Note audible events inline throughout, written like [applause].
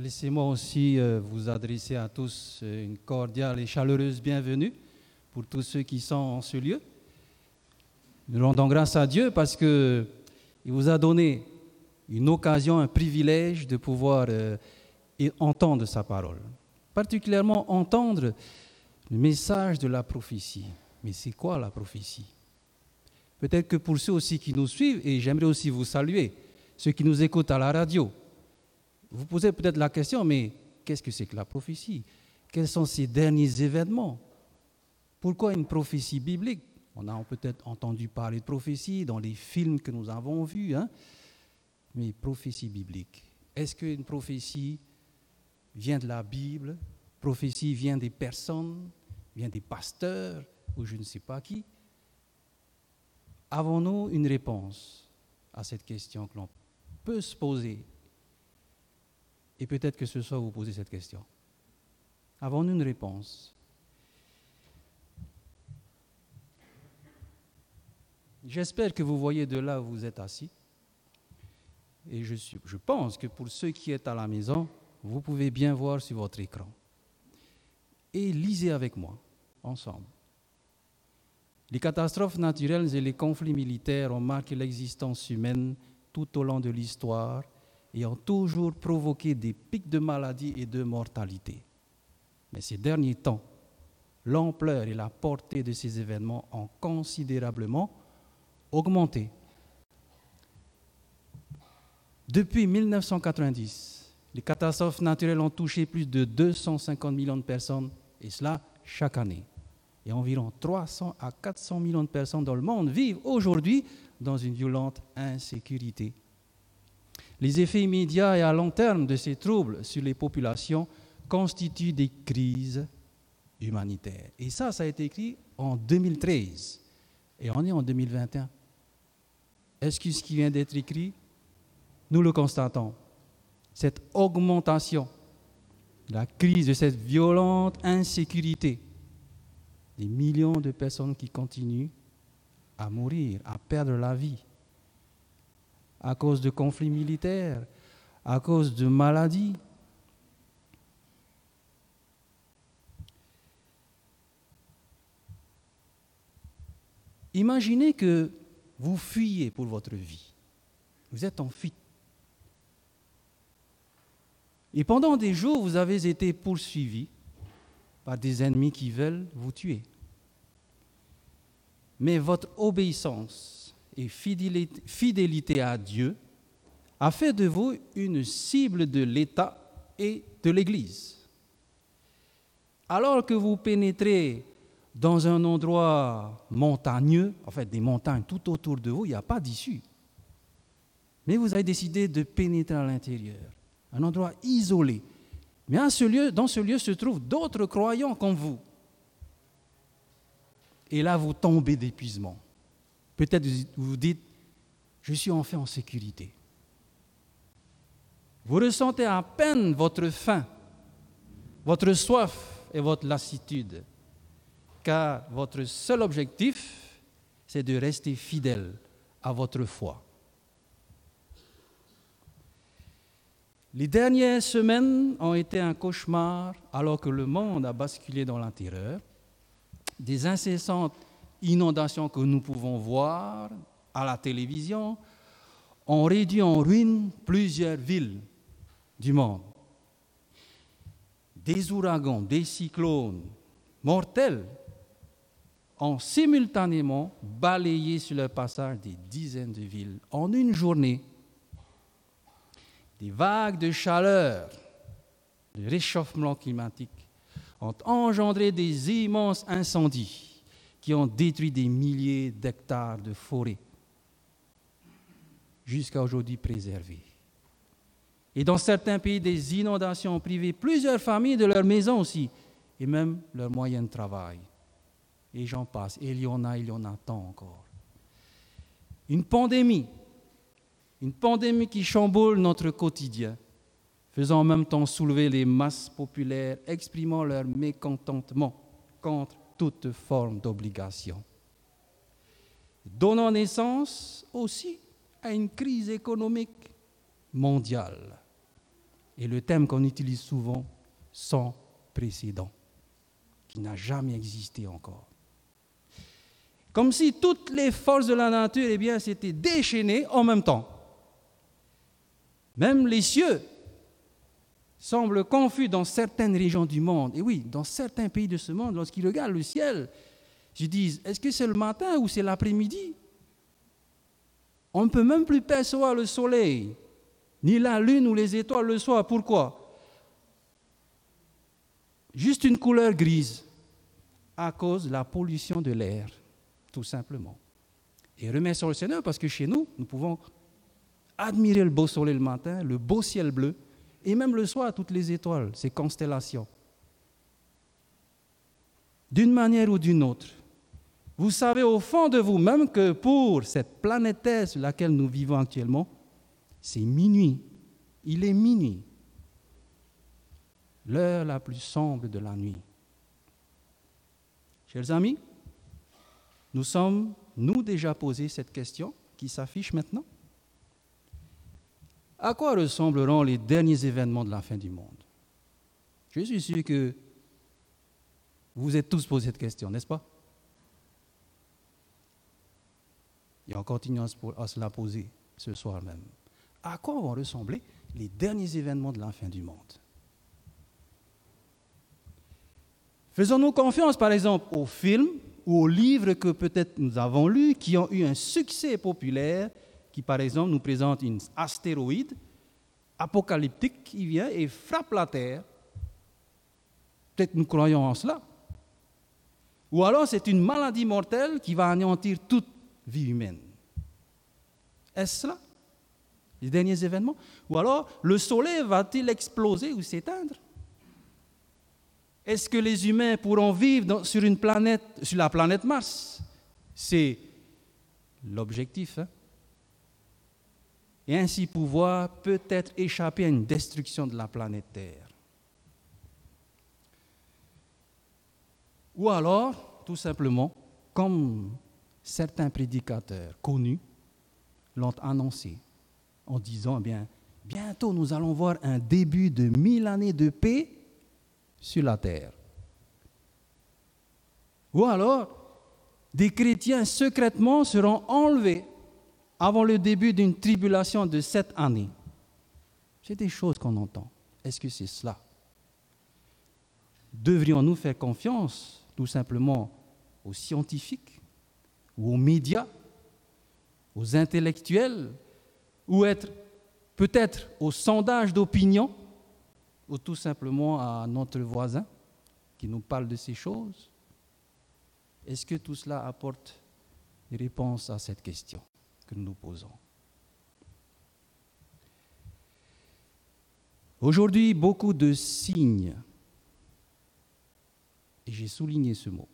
Laissez-moi aussi euh, vous adresser à tous euh, une cordiale et chaleureuse bienvenue pour tous ceux qui sont en ce lieu. Nous rendons grâce à Dieu parce que il vous a donné une occasion, un privilège de pouvoir euh, entendre sa parole. Particulièrement entendre le message de la prophétie. Mais c'est quoi la prophétie? Peut-être que pour ceux aussi qui nous suivent, et j'aimerais aussi vous saluer, ceux qui nous écoutent à la radio, vous posez peut-être la question, mais qu'est-ce que c'est que la prophétie? Quels sont ces derniers événements? Pourquoi une prophétie biblique? On a peut-être entendu parler de prophétie dans les films que nous avons vus, hein. Mais prophétie biblique. Est-ce qu'une prophétie vient de la Bible? Prophétie vient des personnes, vient des pasteurs? Ou je ne sais pas qui? Avons-nous une réponse à cette question que l'on peut se poser? Et peut-être que ce soit vous poser cette question. Avons-nous une réponse? J'espère que vous voyez de là où vous êtes assis. Et je, pense que pour ceux qui êtes à la maison, vous pouvez bien voir sur votre écran. Et lisez avec moi, ensemble. Les catastrophes naturelles et les conflits militaires ont marqué l'existence humaine tout au long de l'histoire et ont toujours provoqué des pics de maladie et de mortalité. Mais ces derniers temps, l'ampleur et la portée de ces événements ont considérablement augmenté. Depuis 1990, les catastrophes naturelles ont touché plus de 250 millions de personnes, et cela chaque année. Et environ 300 à 400 millions de personnes dans le monde vivent aujourd'hui dans une violente insécurité. Les effets immédiats et à long terme de ces troubles sur les populations constituent des crises humanitaires. Et ça, ça a été écrit en 2013. Et on est en 2021. Est-ce que ce qui vient d'être écrit nous le constatons, cette augmentation, la crise de cette violente insécurité, des millions de personnes qui continuent à mourir, à perdre la vie, à cause de conflits militaires, à cause de maladies. Imaginez que vous fuyez pour votre vie. Vous êtes en fuite. Et pendant des jours, vous avez été poursuivis par des ennemis qui veulent vous tuer. Mais votre obéissance et fidélité à Dieu a fait de vous une cible de l'État et de l'Église. Alors que vous pénétrez dans un endroit montagneux, en fait des montagnes tout autour de vous, il n'y a pas d'issue. Mais vous avez décidé de pénétrer à l'intérieur un endroit isolé. Mais dans ce lieu se trouvent d'autres croyants comme vous. Et là, vous tombez d'épuisement. Peut-être vous dites, je suis enfin en sécurité. Vous ressentez à peine votre faim, votre soif et votre lassitude, car votre seul objectif, c'est de rester fidèle à votre foi. Les dernières semaines ont été un cauchemar alors que le monde a basculé dans la terreur. Des incessantes inondations que nous pouvons voir à la télévision ont réduit en ruine plusieurs villes du monde. Des ouragans, des cyclones mortels ont simultanément balayé sur le passage des dizaines de villes en une journée des vagues de chaleur, de réchauffement climatique ont engendré des immenses incendies qui ont détruit des milliers d'hectares de forêts, jusqu'à aujourd'hui préservées. Et dans certains pays, des inondations ont privé plusieurs familles de leur maison aussi, et même leurs moyens de travail. Et j'en passe. Et il y en a, il y en a tant encore. Une pandémie une pandémie qui chamboule notre quotidien, faisant en même temps soulever les masses populaires, exprimant leur mécontentement contre toute forme d'obligation. Donnant naissance aussi à une crise économique mondiale. Et le thème qu'on utilise souvent, sans précédent, qui n'a jamais existé encore. Comme si toutes les forces de la nature eh s'étaient déchaînées en même temps. Même les cieux semblent confus dans certaines régions du monde. Et oui, dans certains pays de ce monde, lorsqu'ils regardent le ciel, ils disent, est-ce que c'est le matin ou c'est l'après-midi? On ne peut même plus percevoir le soleil, ni la lune ou les étoiles le soir. Pourquoi? Juste une couleur grise à cause de la pollution de l'air, tout simplement. Et remercions le Seigneur parce que chez nous, nous pouvons admirer le beau soleil le matin, le beau ciel bleu, et même le soir, toutes les étoiles, ces constellations. D'une manière ou d'une autre, vous savez au fond de vous-même que pour cette planète sur laquelle nous vivons actuellement, c'est minuit. Il est minuit. L'heure la plus sombre de la nuit. Chers amis, nous sommes, nous, déjà posé cette question qui s'affiche maintenant. À quoi ressembleront les derniers événements de la fin du monde? Je suis sûr que vous vous êtes tous posé cette question, n'est-ce pas? Et on continue à se la poser ce soir même. À quoi vont ressembler les derniers événements de la fin du monde? Faisons-nous confiance, par exemple, aux films ou aux livres que peut-être nous avons lus, qui ont eu un succès populaire, qui, par exemple, nous présentent une astéroïde apocalyptique qui vient et frappe la Terre. Peut-être nous croyons en cela. Ou alors c'est une maladie mortelle qui va anéantir toute vie humaine. Est-ce cela Les derniers événements? Ou alors le soleil va-t-il exploser ou s'éteindre? Est-ce que les humains pourront vivre sur, une planète, sur la planète Mars? C'est l'objectif. Hein. Et ainsi pouvoir peut-être échapper à une destruction de la planète Terre. Ou alors, tout simplement, comme certains prédicateurs connus l'ont annoncé, en disant, eh bien, bientôt nous allons voir un début de mille années de paix sur la terre. Ou alors, des chrétiens secrètement seront enlevés avant le début d'une tribulation de sept années. C'est des choses qu'on entend. Est-ce que c'est cela? Devrions-nous faire confiance tout simplement aux scientifiques ou aux médias, aux intellectuels, ou être peut-être aux sondages d'opinion ou tout simplement à notre voisin qui nous parle de ces choses? Est-ce que tout cela apporte des réponses à cette question? Que nous nous posons Aujourd'hui, beaucoup de signes, et j'ai souligné ce mot,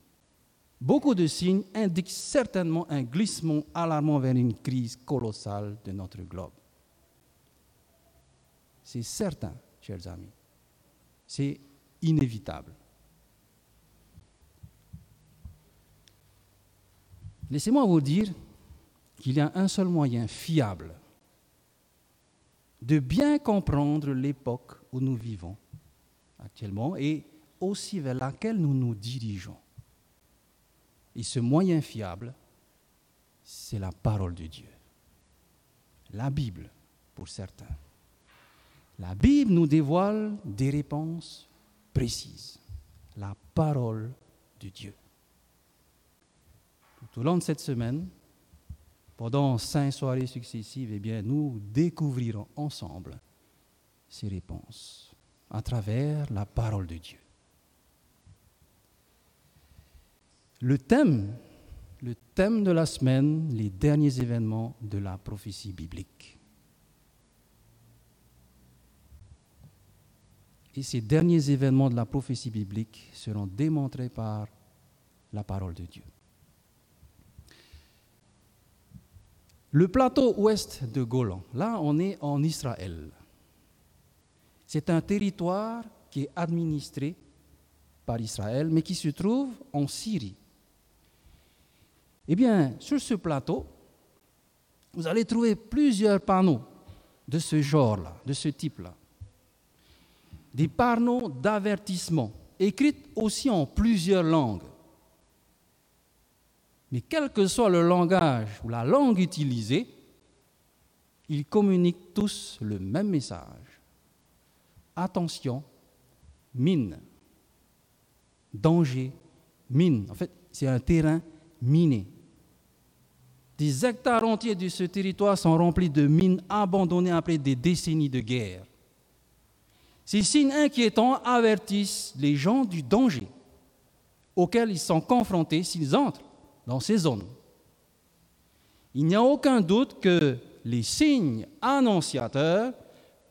beaucoup de signes indiquent certainement un glissement alarmant vers une crise colossale de notre globe. C'est certain, chers amis. C'est inévitable. Laissez-moi vous dire qu'il y a un seul moyen fiable de bien comprendre l'époque où nous vivons actuellement et aussi vers laquelle nous nous dirigeons. Et ce moyen fiable, c'est la parole de Dieu. La Bible, pour certains. La Bible nous dévoile des réponses précises. La parole de Dieu. Tout au long de cette semaine, pendant cinq soirées successives, eh bien, nous découvrirons ensemble ces réponses à travers la parole de Dieu. Le thème, le thème de la semaine, les derniers événements de la prophétie biblique. Et ces derniers événements de la prophétie biblique seront démontrés par la parole de Dieu. Le plateau ouest de Golan, là on est en Israël. C'est un territoire qui est administré par Israël, mais qui se trouve en Syrie. Eh bien, sur ce plateau, vous allez trouver plusieurs panneaux de ce genre-là, de ce type-là. des panneaux d'avertissement, écrites aussi en plusieurs langues. Mais quel que soit le langage ou la langue utilisée, ils communiquent tous le même message. Attention, mine. Danger, mine. En fait, c'est un terrain miné. Des hectares entiers de ce territoire sont remplis de mines abandonnées après des décennies de guerre. Ces signes inquiétants avertissent les gens du danger auquel ils sont confrontés s'ils entrent dans ces zones. Il n'y a aucun doute que les signes annonciateurs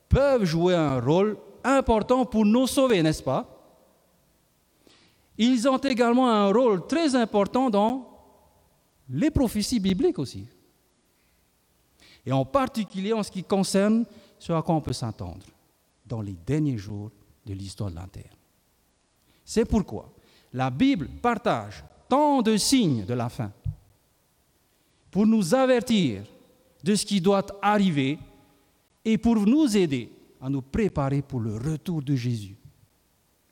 peuvent jouer un rôle important pour nous sauver, n'est-ce pas? Ils ont également un rôle très important dans les prophéties bibliques aussi. Et en particulier en ce qui concerne ce à quoi on peut s'attendre dans les derniers jours de l'histoire de la Terre. C'est pourquoi la Bible partage tant de signes de la fin pour nous avertir de ce qui doit arriver et pour nous aider à nous préparer pour le retour de Jésus.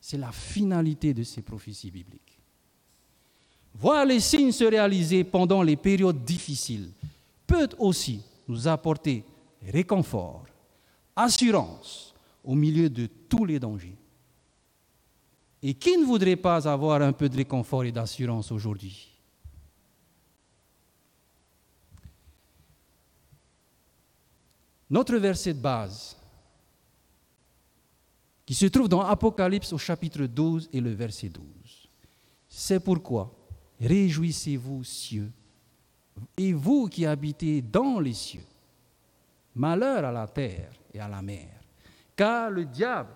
C'est la finalité de ces prophéties bibliques. Voir les signes se réaliser pendant les périodes difficiles peut aussi nous apporter réconfort, assurance au milieu de tous les dangers. Et qui ne voudrait pas avoir un peu de réconfort et d'assurance aujourd'hui? Notre verset de base, qui se trouve dans Apocalypse au chapitre 12 et le verset 12. C'est pourquoi Réjouissez-vous, cieux, et vous qui habitez dans les cieux. Malheur à la terre et à la mer, car le diable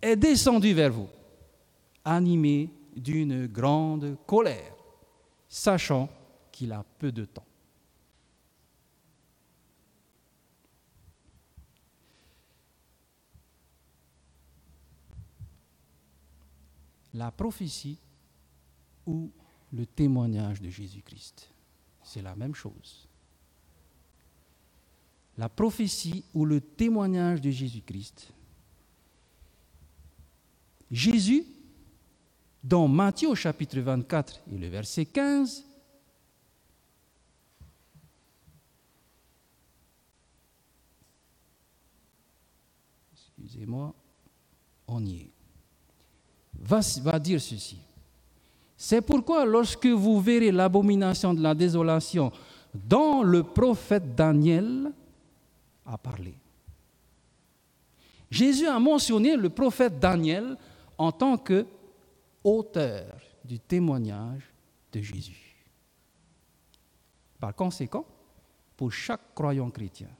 est descendu vers vous, animé d'une grande colère, sachant qu'il a peu de temps. La prophétie ou le témoignage de Jésus-Christ. C'est la même chose. La prophétie ou le témoignage de Jésus-Christ. Jésus, dans Matthieu chapitre 24 et le verset 15, excusez-moi, on y est, va dire ceci. C'est pourquoi lorsque vous verrez l'abomination de la désolation dont le prophète Daniel a parlé. Jésus a mentionné le prophète Daniel en tant que auteur du témoignage de Jésus. Par conséquent, pour chaque croyant chrétien,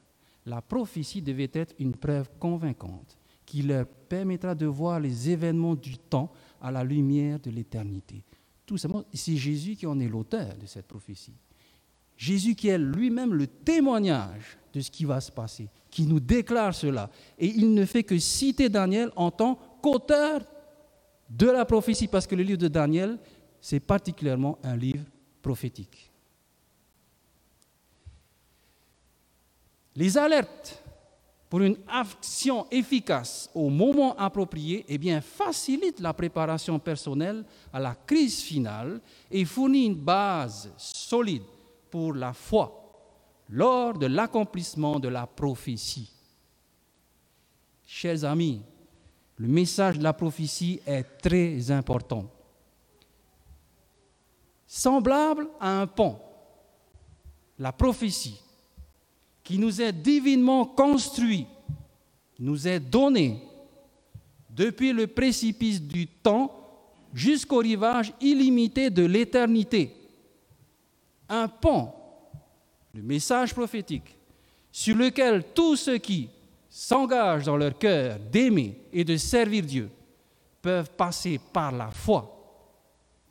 la prophétie devait être une preuve convaincante qui leur permettra de voir les événements du temps à la lumière de l'éternité. Tout simplement, c'est Jésus qui en est l'auteur de cette prophétie. Jésus qui est lui-même le témoignage de ce qui va se passer, qui nous déclare cela. Et il ne fait que citer Daniel en tant qu'auteur de la prophétie, parce que le livre de Daniel, c'est particulièrement un livre prophétique. Les alertes pour une action efficace au moment approprié, eh bien, facilite la préparation personnelle à la crise finale et fournit une base solide pour la foi lors de l'accomplissement de la prophétie. Chers amis, le message de la prophétie est très important. Semblable à un pont, la prophétie qui nous est divinement construit, nous est donné depuis le précipice du temps jusqu'au rivage illimité de l'éternité. Un pont, le message prophétique, sur lequel tous ceux qui s'engagent dans leur cœur d'aimer et de servir Dieu peuvent passer par la foi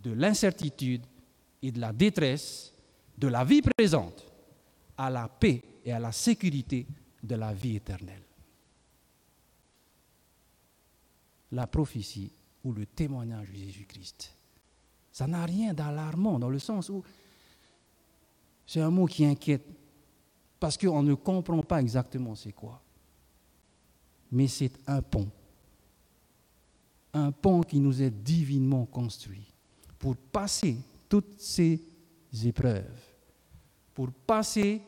de l'incertitude et de la détresse de la vie présente à la paix et à la sécurité de la vie éternelle. La prophétie ou le témoignage de Jésus-Christ. Ça n'a rien d'alarmant dans le sens où c'est un mot qui inquiète parce qu'on ne comprend pas exactement c'est quoi. Mais c'est un pont un pont qui nous est divinement construit pour passer toutes ces épreuves, pour passer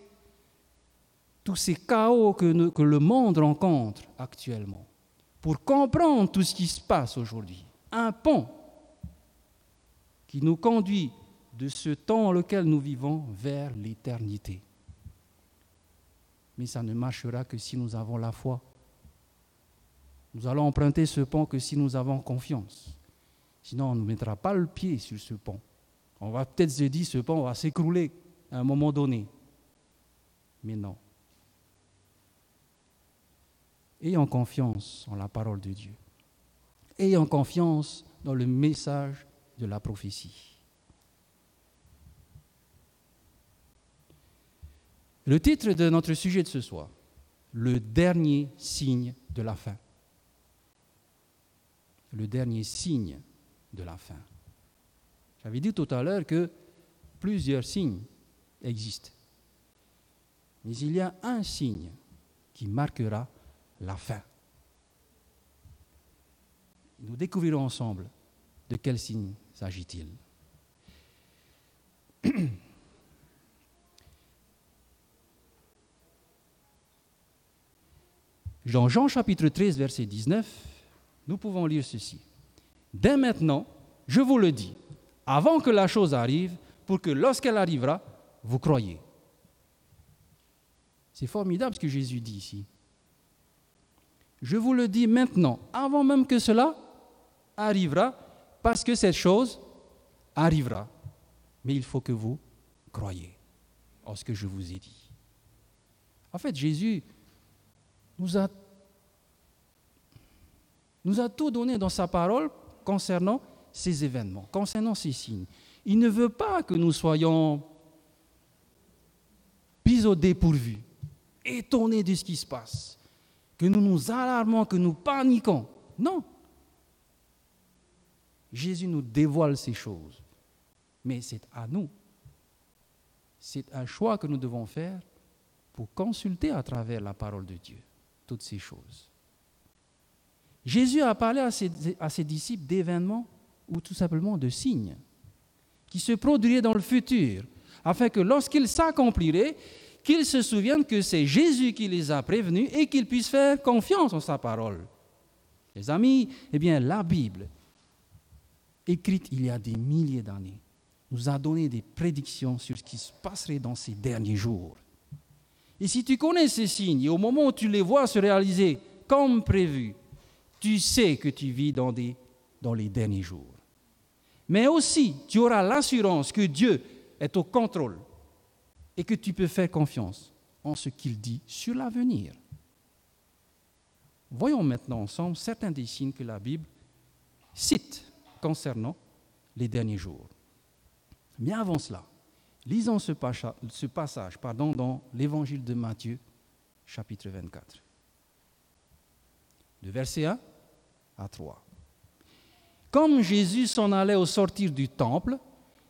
tous ces chaos que, le monde rencontre actuellement, pour comprendre tout ce qui se passe aujourd'hui. Un pont qui nous conduit de ce temps dans lequel nous vivons vers l'éternité. Mais ça ne marchera que si nous avons la foi. Nous allons emprunter ce pont que si nous avons confiance. Sinon, on ne mettra pas le pied sur ce pont. On va peut-être se dire, ce pont va s'écrouler à un moment donné. Mais non. Ayons confiance en la parole de Dieu. Ayons confiance dans le message de la prophétie. Le titre de notre sujet de ce soir, le dernier signe de la fin. Le dernier signe de la fin. J'avais dit tout à l'heure que plusieurs signes existent. Mais il y a un signe qui marquera la fin. Nous découvrirons ensemble de quel signe s'agit-il. [clears throat] Dans Jean chapitre 13, verset 19, nous pouvons lire ceci. Dès maintenant, je vous le dis, avant que la chose arrive, pour que lorsqu'elle arrivera, vous croyez. C'est formidable ce que Jésus dit ici. Je vous le dis maintenant, avant même que cela arrivera, parce que cette chose arrivera. Mais il faut que vous croyez en ce que je vous ai dit. En fait, Jésus nous a, nous a tout donné dans sa parole concernant ces événements, concernant ces signes. Il ne veut pas que nous soyons pis au dépourvu, étonnés de ce qui se passe que nous nous alarmons, que nous paniquons. Non. Jésus nous dévoile ces choses. Mais c'est à nous. C'est un choix que nous devons faire pour consulter à travers la parole de Dieu toutes ces choses. Jésus a parlé à ses, disciples d'événements ou tout simplement de signes qui se produiraient dans le futur, afin que lorsqu'ils s'accompliraient, qu'ils se souviennent que c'est Jésus qui les a prévenus et qu'ils puissent faire confiance en sa parole. Les amis, eh bien, la Bible, écrite il y a des milliers d'années, nous a donné des prédictions sur ce qui se passerait dans ces derniers jours. Et si tu connais ces signes, et au moment où tu les vois se réaliser comme prévu, tu sais que tu vis dans, les derniers jours. Mais aussi, tu auras l'assurance que Dieu est au contrôle et que tu peux faire confiance en ce qu'il dit sur l'avenir. Voyons maintenant ensemble certains des signes que la Bible cite concernant les derniers jours. Mais avant cela, lisons ce, passage pardon, dans l'évangile de Matthieu, chapitre 24, verset 1 à 3. Comme Jésus s'en allait au sortir du temple,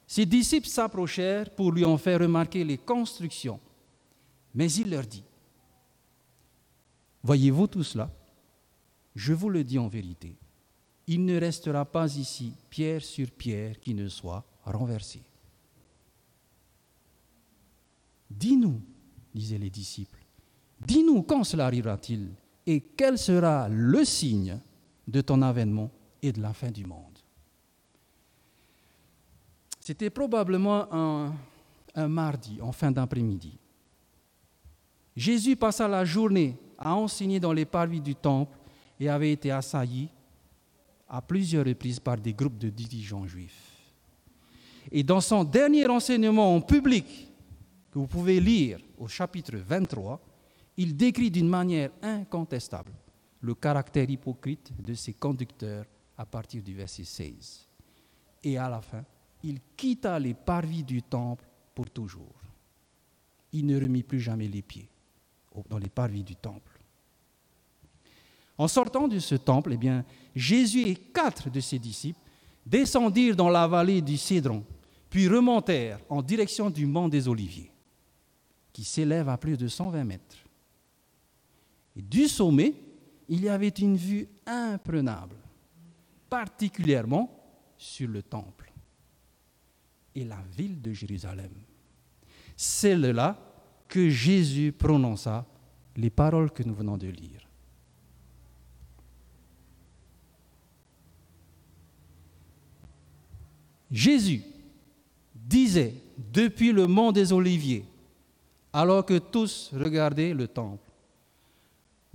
ses disciples s'approchèrent pour lui en faire remarquer les constructions. Mais il leur dit, Voyez-vous tout cela? Je vous le dis en vérité, il ne restera pas ici pierre sur pierre qui ne soit renversée. Dis-nous, disaient les disciples, dis-nous quand cela arrivera-t-il? Et quel sera le signe de ton avènement et de la fin du monde? C'était probablement un, mardi, en fin d'après-midi. Jésus passa la journée à enseigner dans les parvis du temple et avait été assailli à plusieurs reprises par des groupes de dirigeants juifs. Et dans son dernier enseignement en public, que vous pouvez lire au chapitre 23, il décrit d'une manière incontestable le caractère hypocrite de ses conducteurs à partir du verset 16. Et à la fin, il quitta les parvis du temple pour toujours. Il ne remit plus jamais les pieds dans les parvis du temple. En sortant de ce temple, eh bien, Jésus et quatre de ses disciples descendirent dans la vallée du Cédron, puis remontèrent en direction du mont des Oliviers, qui s'élève à plus de 120 mètres. Et du sommet, il y avait une vue imprenable particulièrement sur le temple et la ville de Jérusalem. C'est là que Jésus prononça les paroles que nous venons de lire. Jésus disait depuis le mont des Oliviers, alors que tous regardaient le temple,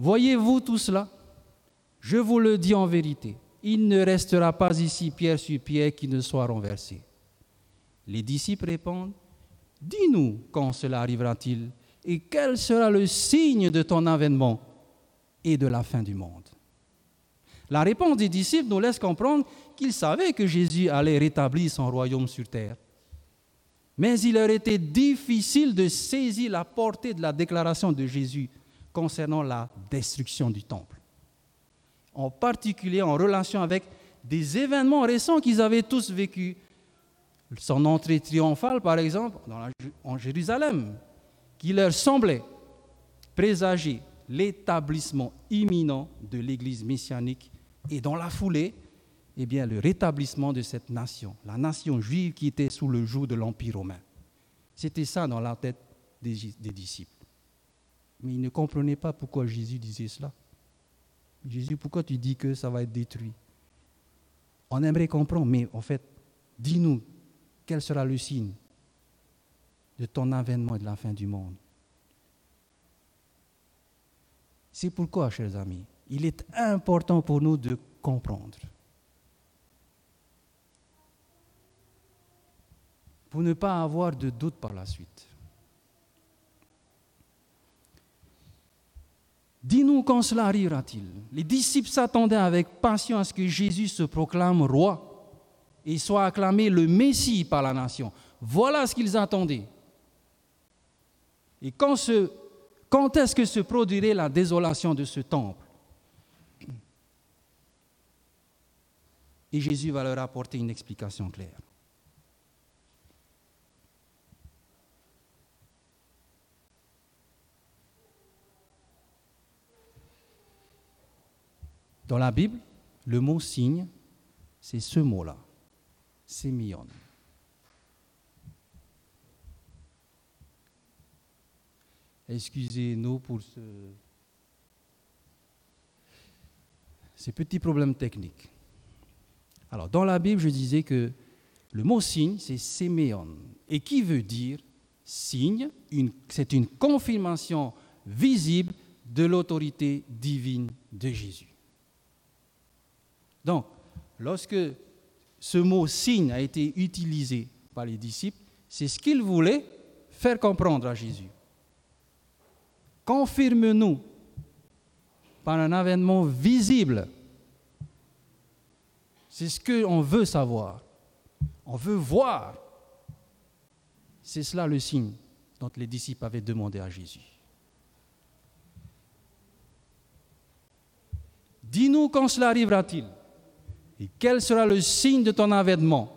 Voyez-vous tout cela? Je vous le dis en vérité, il ne restera pas ici pierre sur pierre qui ne soit renversé. Les disciples répondent, Dis-nous quand cela arrivera-t-il et quel sera le signe de ton avènement et de la fin du monde. La réponse des disciples nous laisse comprendre qu'ils savaient que Jésus allait rétablir son royaume sur terre. Mais il leur était difficile de saisir la portée de la déclaration de Jésus concernant la destruction du temple. En particulier en relation avec des événements récents qu'ils avaient tous vécus. Son entrée triomphale, par exemple, en Jérusalem, qui leur semblait présager l'établissement imminent de l'Église messianique et dans la foulée, eh bien, le rétablissement de cette nation, la nation juive qui était sous le joug de l'Empire romain. C'était ça dans la tête des, des disciples. Mais ils ne comprenaient pas pourquoi Jésus disait cela. Jésus, pourquoi tu dis que ça va être détruit? On aimerait comprendre, mais en fait, dis-nous, quel sera le signe de ton avènement et de la fin du monde? C'est pourquoi, chers amis, il est important pour nous de comprendre. Pour ne pas avoir de doute par la suite. Dis-nous quand cela arrivera-t-il Les disciples s'attendaient avec passion à ce que Jésus se proclame roi et soit acclamé le Messie par la nation. Voilà ce qu'ils attendaient. Et quand, quand est-ce que se produirait la désolation de ce temple? Et Jésus va leur apporter une explication claire. Dans la Bible, le mot signe, c'est ce mot-là, sémion. Excusez-nous pour ce, ces petits problèmes techniques. Alors, dans la Bible, je disais que le mot signe, c'est séméon, et qui veut dire signe, c'est une confirmation visible de l'autorité divine de Jésus. Donc, lorsque ce mot signe a été utilisé par les disciples, c'est ce qu'ils voulaient faire comprendre à Jésus. Confirme-nous par un avènement visible. C'est ce qu'on veut savoir. On veut voir. C'est cela le signe dont les disciples avaient demandé à Jésus. Dis-nous quand cela arrivera-t-il et quel sera le signe de ton avènement?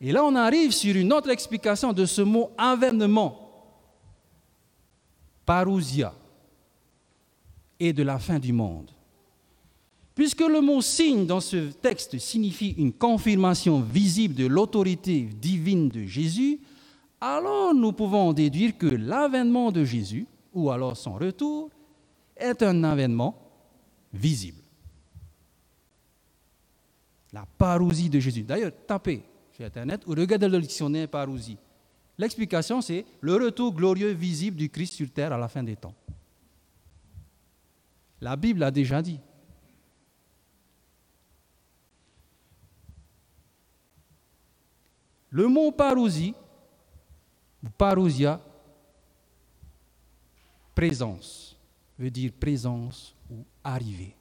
Et là, on arrive sur une autre explication de ce mot avènement. Parousia et de la fin du monde. Puisque le mot signe dans ce texte signifie une confirmation visible de l'autorité divine de Jésus, alors nous pouvons déduire que l'avènement de Jésus, ou alors son retour, est un avènement visible la parousie de Jésus. D'ailleurs, tapez sur Internet ou regardez le dictionnaire parousie. L'explication, c'est le retour glorieux visible du Christ sur terre à la fin des temps. La Bible a déjà dit. Le mot parousie, ou parousia, présence, veut dire présence ou arrivée.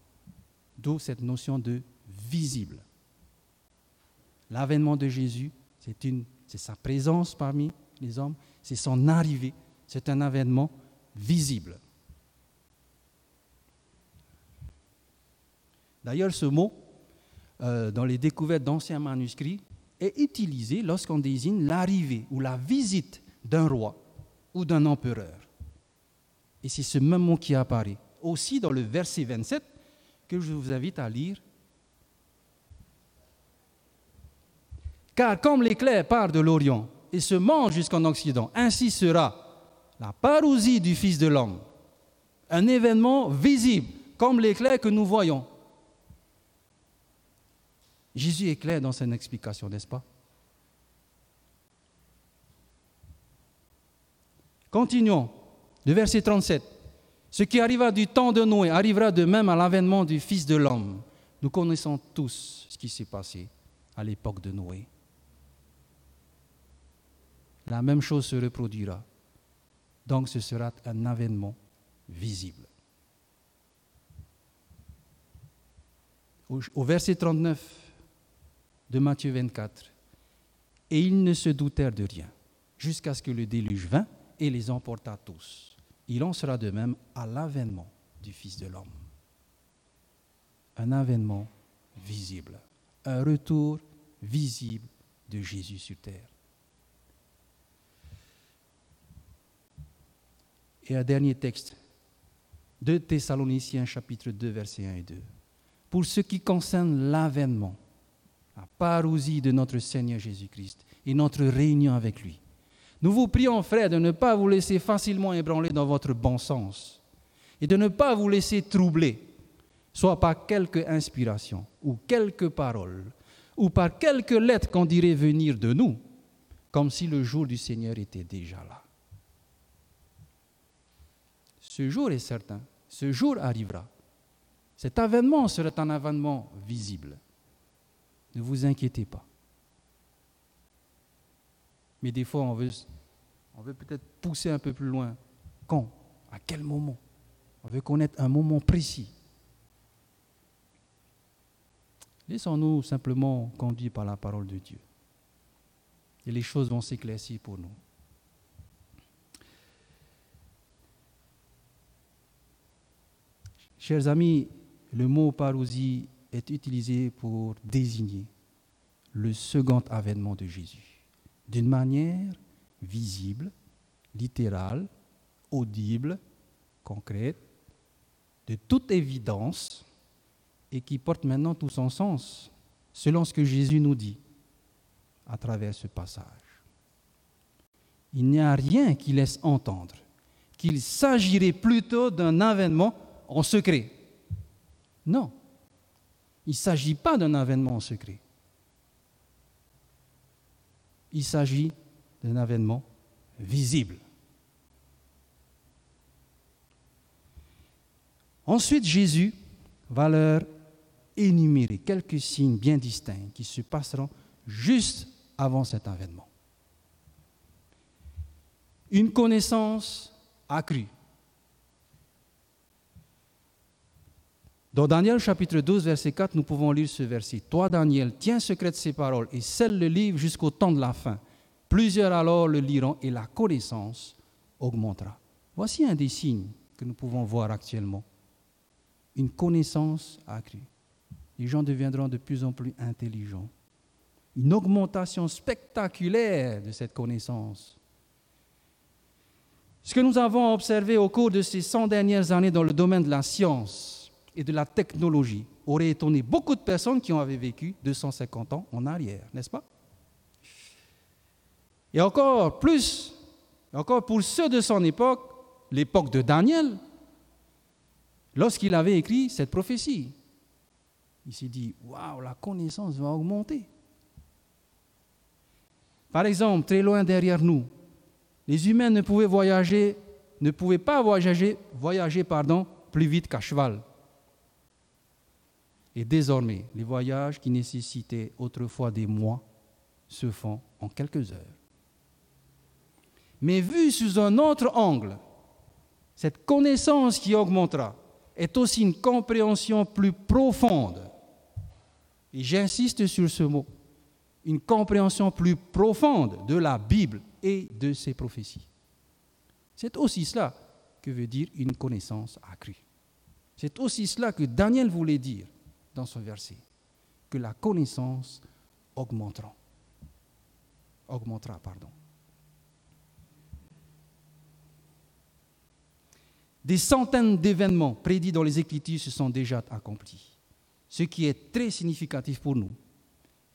D'où cette notion de visible. L'avènement de Jésus, c'est sa présence parmi les hommes, c'est son arrivée, c'est un avènement visible. D'ailleurs, ce mot, euh, dans les découvertes d'anciens manuscrits, est utilisé lorsqu'on désigne l'arrivée ou la visite d'un roi ou d'un empereur. Et c'est ce même mot qui apparaît aussi dans le verset 27 que je vous invite à lire Car comme l'éclair part de l'Orient et se mange jusqu'en Occident, ainsi sera la parousie du Fils de l'homme. Un événement visible, comme l'éclair que nous voyons. Jésus est clair dans son explication, n'est-ce pas? Continuons. Le verset 37. Ce qui arriva du temps de Noé arrivera de même à l'avènement du Fils de l'homme. Nous connaissons tous ce qui s'est passé à l'époque de Noé. La même chose se reproduira. Donc ce sera un avènement visible. Au, verset 39 de Matthieu 24, et ils ne se doutèrent de rien, jusqu'à ce que le déluge vint et les emporta tous. Il en sera de même à l'avènement du Fils de l'homme. Un avènement visible, un retour visible de Jésus sur terre. Et un dernier texte, de Thessaloniciens chapitre 2, versets 1 et 2. Pour ce qui concerne l'avènement, la parousie de notre Seigneur Jésus-Christ et notre réunion avec lui, nous vous prions, frères, de ne pas vous laisser facilement ébranler dans votre bon sens et de ne pas vous laisser troubler, soit par quelque inspiration ou quelques paroles ou par quelques lettres qu'on dirait venir de nous, comme si le jour du Seigneur était déjà là. Ce jour est certain, ce jour arrivera. Cet avènement sera un avènement visible. Ne vous inquiétez pas. Mais des fois, on veut, on veut peut-être pousser un peu plus loin. Quand? À quel moment? On veut connaître un moment précis. Laissons-nous simplement conduire par la parole de Dieu. Et les choses vont s'éclaircir pour nous. Chers amis, le mot parousie est utilisé pour désigner le second avènement de Jésus d'une manière visible, littérale, audible, concrète, de toute évidence, et qui porte maintenant tout son sens, selon ce que Jésus nous dit à travers ce passage. Il n'y a rien qui laisse entendre qu'il s'agirait plutôt d'un avènement en secret. Non, il ne s'agit pas d'un avènement en secret. Il s'agit d'un avènement visible. Ensuite, Jésus va leur énumérer quelques signes bien distincts qui se passeront juste avant cet avènement. Une connaissance accrue. Dans Daniel chapitre 12, verset 4, nous pouvons lire ce verset. Toi, Daniel, tiens secret ces paroles et scelle le livre jusqu'au temps de la fin. Plusieurs alors le liront et la connaissance augmentera. Voici un des signes que nous pouvons voir actuellement. Une connaissance accrue. Les gens deviendront de plus en plus intelligents. Une augmentation spectaculaire de cette connaissance. Ce que nous avons observé au cours de ces 100 dernières années dans le domaine de la science, et de la technologie aurait étonné beaucoup de personnes qui avaient vécu 250 ans en arrière, n'est-ce pas? Et encore plus, encore pour ceux de son époque, l'époque de Daniel, lorsqu'il avait écrit cette prophétie, il s'est dit, waouh, la connaissance va augmenter. Par exemple, très loin derrière nous, les humains ne pouvaient voyager, ne pouvaient pas voyager, voyager pardon, plus vite qu'à cheval. Et désormais, les voyages qui nécessitaient autrefois des mois se font en quelques heures. Mais vu sous un autre angle, cette connaissance qui augmentera est aussi une compréhension plus profonde. Et j'insiste sur ce mot, une compréhension plus profonde de la Bible et de ses prophéties. C'est aussi cela que veut dire une connaissance accrue. C'est aussi cela que Daniel voulait dire dans ce verset, que la connaissance augmentera. Augmentera, pardon. Des centaines d'événements prédits dans les Écritures se sont déjà accomplis, ce qui est très significatif pour nous.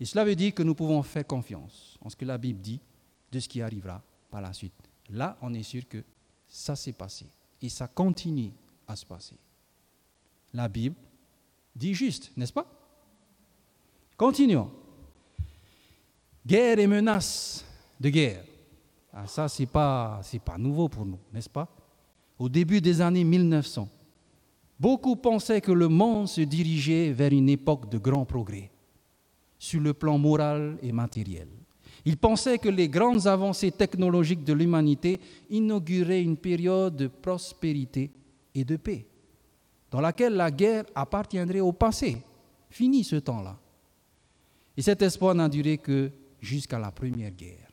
Et cela veut dire que nous pouvons faire confiance en ce que la Bible dit de ce qui arrivera par la suite. Là, on est sûr que ça s'est passé et ça continue à se passer. La Bible dit juste, n'est-ce pas? Continuons. Guerre et menaces de guerre. Ah, ça, ce n'est pas, pas nouveau pour nous, n'est-ce pas? Au début des années 1900, beaucoup pensaient que le monde se dirigeait vers une époque de grand progrès sur le plan moral et matériel. Ils pensaient que les grandes avancées technologiques de l'humanité inauguraient une période de prospérité et de paix, dans laquelle la guerre appartiendrait au passé. Fini ce temps-là. Et cet espoir n'a duré que jusqu'à la Première Guerre,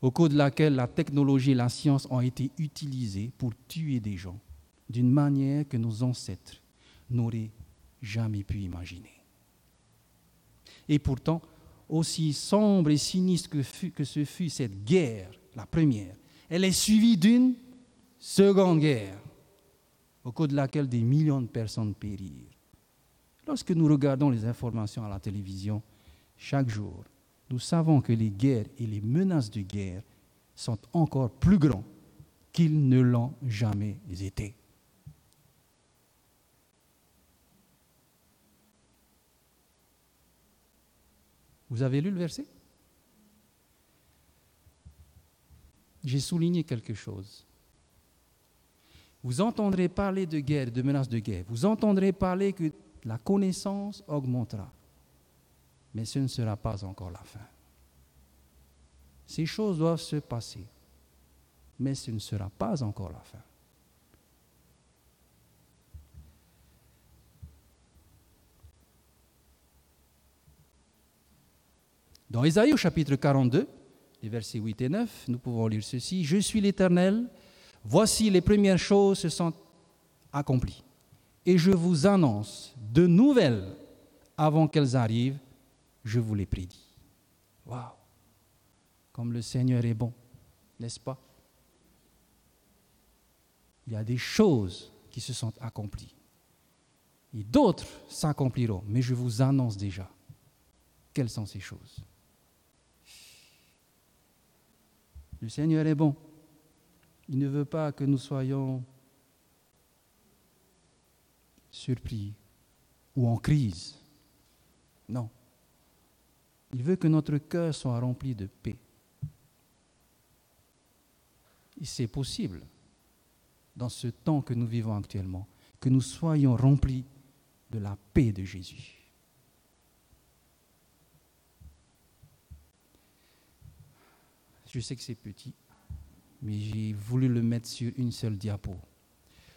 au cours de laquelle la technologie et la science ont été utilisées pour tuer des gens d'une manière que nos ancêtres n'auraient jamais pu imaginer. Et pourtant, aussi sombre et sinistre que, que ce fut cette guerre, la première, elle est suivie d'une seconde guerre, au cours de laquelle des millions de personnes périrent. Lorsque nous regardons les informations à la télévision chaque jour, nous savons que les guerres et les menaces de guerre sont encore plus grands qu'ils ne l'ont jamais été. Vous avez lu le verset? J'ai souligné quelque chose. Vous entendrez parler de guerre, de menaces de guerre. Vous entendrez parler que la connaissance augmentera. Mais ce ne sera pas encore la fin. Ces choses doivent se passer. Mais ce ne sera pas encore la fin. Dans Ésaïe au chapitre 42, les versets 8 et 9, nous pouvons lire ceci. Je suis l'Éternel, voici les premières choses se sont accomplies. Et je vous annonce de nouvelles avant qu'elles arrivent, je vous les prédis. Waouh! Comme le Seigneur est bon, n'est-ce pas? Il y a des choses qui se sont accomplies. Et d'autres s'accompliront, mais je vous annonce déjà quelles sont ces choses. Le Seigneur est bon. Il ne veut pas que nous soyons surpris ou en crise. Non. Il veut que notre cœur soit rempli de paix. Et c'est possible, dans ce temps que nous vivons actuellement, que nous soyons remplis de la paix de Jésus. Je sais que c'est petit, mais j'ai voulu le mettre sur une seule diapo.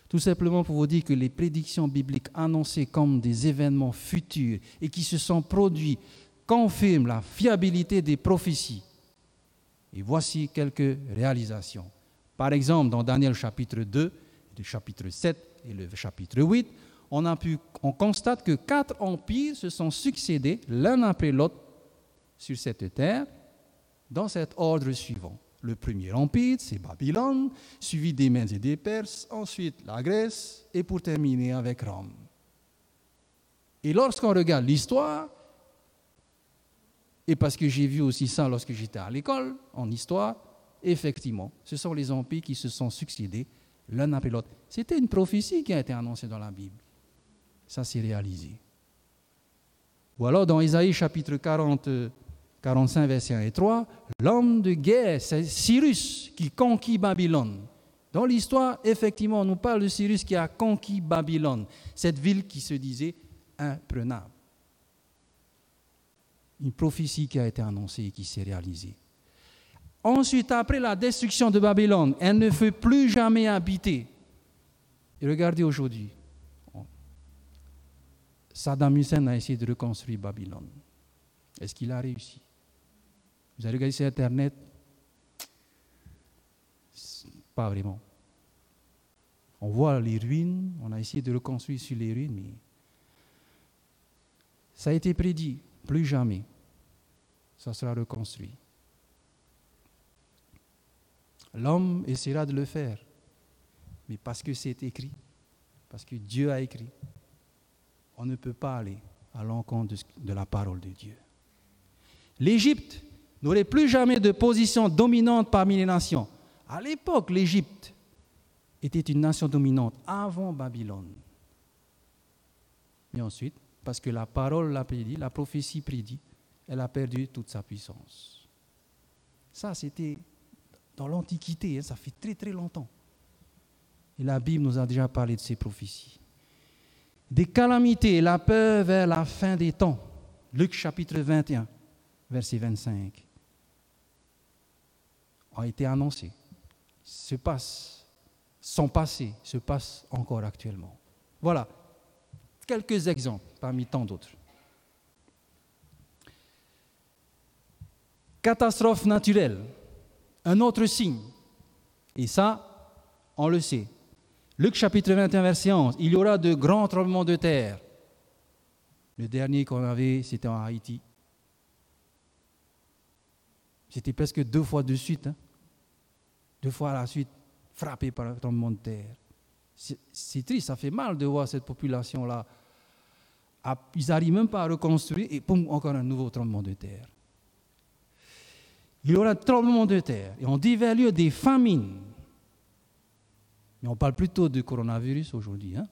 Tout simplement pour vous dire que les prédictions bibliques annoncées comme des événements futurs et qui se sont produits confirment la fiabilité des prophéties. Et voici quelques réalisations. Par exemple, dans Daniel chapitre 2, le chapitre 7 et le chapitre 8, on, on constate que quatre empires se sont succédés l'un après l'autre sur cette terre dans cet ordre suivant. Le premier empire, c'est Babylone, suivi des Mèdes et des Perses, ensuite la Grèce, et pour terminer avec Rome. Et lorsqu'on regarde l'histoire, et parce que j'ai vu aussi ça lorsque j'étais à l'école, en histoire, effectivement, ce sont les empires qui se sont succédés l'un après l'autre. C'était une prophétie qui a été annoncée dans la Bible. Ça s'est réalisé. Ou alors dans Isaïe chapitre 40, 45, verset 1 et 3, l'homme de guerre, c'est Cyrus qui conquit Babylone. Dans l'histoire, effectivement, on nous parle de Cyrus qui a conquis Babylone, cette ville qui se disait imprenable. Une prophétie qui a été annoncée et qui s'est réalisée. Ensuite, après la destruction de Babylone, elle ne fut plus jamais habitée. Et regardez aujourd'hui, Saddam Hussein a essayé de reconstruire Babylone. Est-ce qu'il a réussi? Vous avez regardé sur Internet Pas vraiment. On voit les ruines, on a essayé de reconstruire sur les ruines, mais ça a été prédit, plus jamais. Ça sera reconstruit. L'homme essaiera de le faire, mais parce que c'est écrit, parce que Dieu a écrit, on ne peut pas aller à l'encontre de la parole de Dieu. L'Égypte n'aurait plus jamais de position dominante parmi les nations. À l'époque, l'Égypte était une nation dominante avant Babylone. Mais ensuite, parce que la parole l'a prédit, la prophétie prédit, elle a perdu toute sa puissance. Ça, c'était dans l'Antiquité, hein, ça fait très très longtemps. Et la Bible nous a déjà parlé de ces prophéties. Des calamités la peur vers la fin des temps. Luc chapitre 21, verset 25, ont été annoncés. Se passe, sont passés, se passent encore actuellement. Voilà quelques exemples parmi tant d'autres. Catastrophe naturelle, un autre signe. Et ça, on le sait. Luc chapitre 21, verset 11, il y aura de grands tremblements de terre. Le dernier qu'on avait, c'était en Haïti. C'était presque deux fois de suite, hein. Deux fois à la suite, frappé par un tremblement de terre. C'est triste, ça fait mal de voir cette population-là. Ils n'arrivent même pas à reconstruire et poum, encore un nouveau tremblement de terre. Il y aura un tremblement de terre et en divers lieux des famines. Mais on parle plutôt de coronavirus aujourd'hui, hein?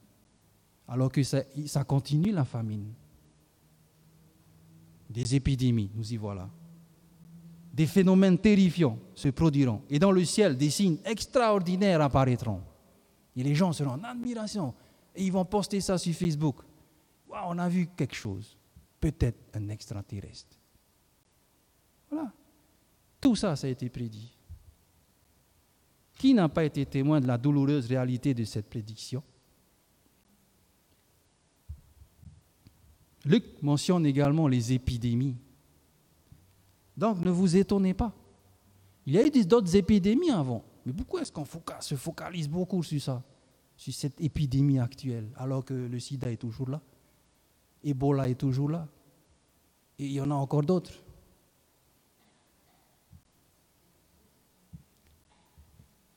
alors que ça continue la famine. Des épidémies, nous y voilà. Des phénomènes terrifiants se produiront. Et dans le ciel, des signes extraordinaires apparaîtront. Et les gens seront en admiration. Et ils vont poster ça sur Facebook. on a vu quelque chose. Peut-être un extraterrestre. Voilà. Tout ça, ça a été prédit. Qui n'a pas été témoin de la douloureuse réalité de cette prédiction? Luc mentionne également les épidémies. Donc ne vous étonnez pas. Il y a eu d'autres épidémies avant. Mais pourquoi est-ce qu'on se focalise beaucoup sur ça, sur cette épidémie actuelle, alors que le sida est toujours là Ebola est toujours là Et il y en a encore d'autres?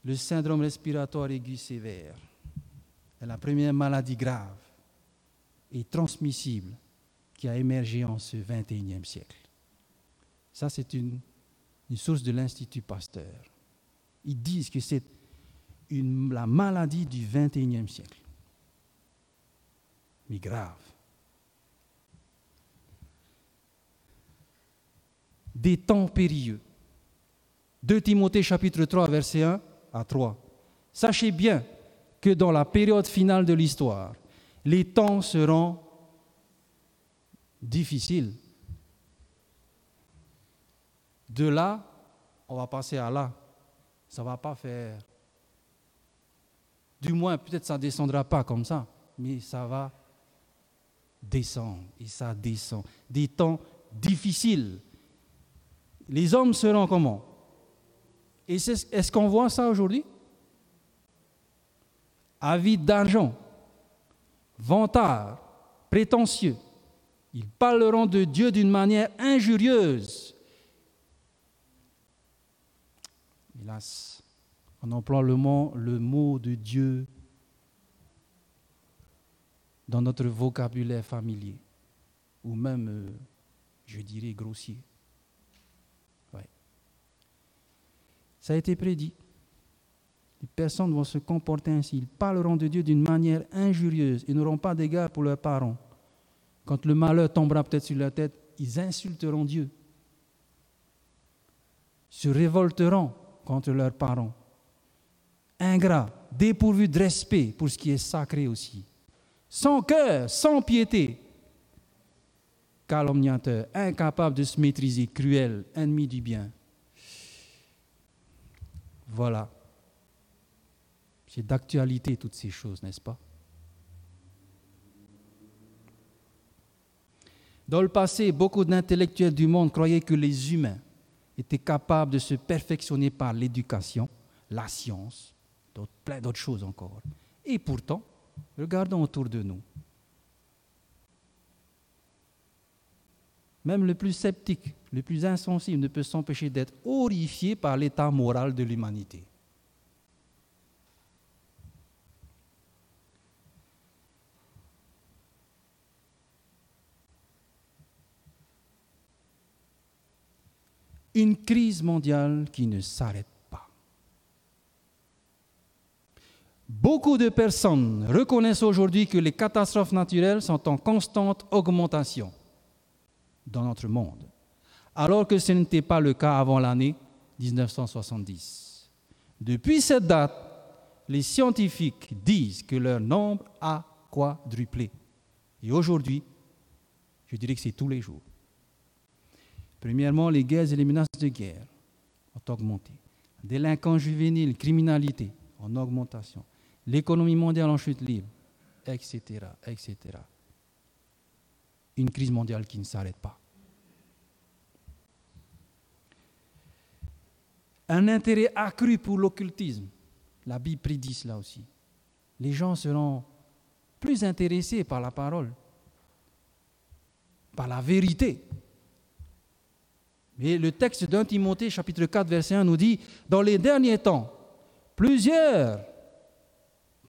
Le syndrome respiratoire aigu sévère est la première maladie grave et transmissible qui a émergé en ce 21e siècle. Ça, c'est une, source de l'Institut Pasteur. Ils disent que c'est la maladie du 21e siècle. Mais grave. Des temps périlleux. 2 Timothée chapitre 3 verset 1 à 3. Sachez bien que dans la période finale de l'histoire, les temps seront difficiles. De là, on va passer à là. Ça ne va pas faire. Du moins, peut-être ça ne descendra pas comme ça, mais ça va descendre. Et ça descend. Des temps difficiles. Les hommes seront comment? Et est-ce qu'on voit ça aujourd'hui? Avides d'argent, vantards, prétentieux. Ils parleront de Dieu d'une manière injurieuse. Hélas, le mot, le mot de Dieu dans notre vocabulaire familier, ou même, euh, je dirais, grossier. Ça a été prédit. Les personnes vont se comporter ainsi. Ils parleront de Dieu d'une manière injurieuse. Ils n'auront pas d'égard pour leurs parents. Quand le malheur tombera peut-être sur leur tête, ils insulteront Dieu. Se révolteront contre leurs parents. Ingrats, dépourvus de respect pour ce qui est sacré aussi. Sans cœur, sans piété. Calomniateurs, incapables de se maîtriser, cruels, ennemis du bien. Voilà. C'est d'actualité toutes ces choses, n'est-ce pas? Dans le passé, beaucoup d'intellectuels du monde croyaient que les humains étaient capables de se perfectionner par l'éducation, la science, plein d'autres choses encore. Et pourtant, regardons autour de nous. Même le plus sceptique, le plus insensible ne peut s'empêcher d'être horrifié par l'état moral de l'humanité. Une crise mondiale qui ne s'arrête pas. Beaucoup de personnes reconnaissent aujourd'hui que les catastrophes naturelles sont en constante augmentation dans notre monde, alors que ce n'était pas le cas avant l'année 1970. Depuis cette date, les scientifiques disent que leur nombre a quadruplé. Et aujourd'hui, je dirais que c'est tous les jours. Premièrement, les guerres et les menaces de guerre ont augmenté. Délinquants juvéniles, criminalité en augmentation. L'économie mondiale en chute libre, etc., etc. Une crise mondiale qui ne s'arrête pas. Un intérêt accru pour l'occultisme. La Bible prédit cela aussi. Les gens seront plus intéressés par la parole, par la vérité. Mais le texte d'un Timothée, chapitre 4, verset 1, nous dit, dans les derniers temps, plusieurs,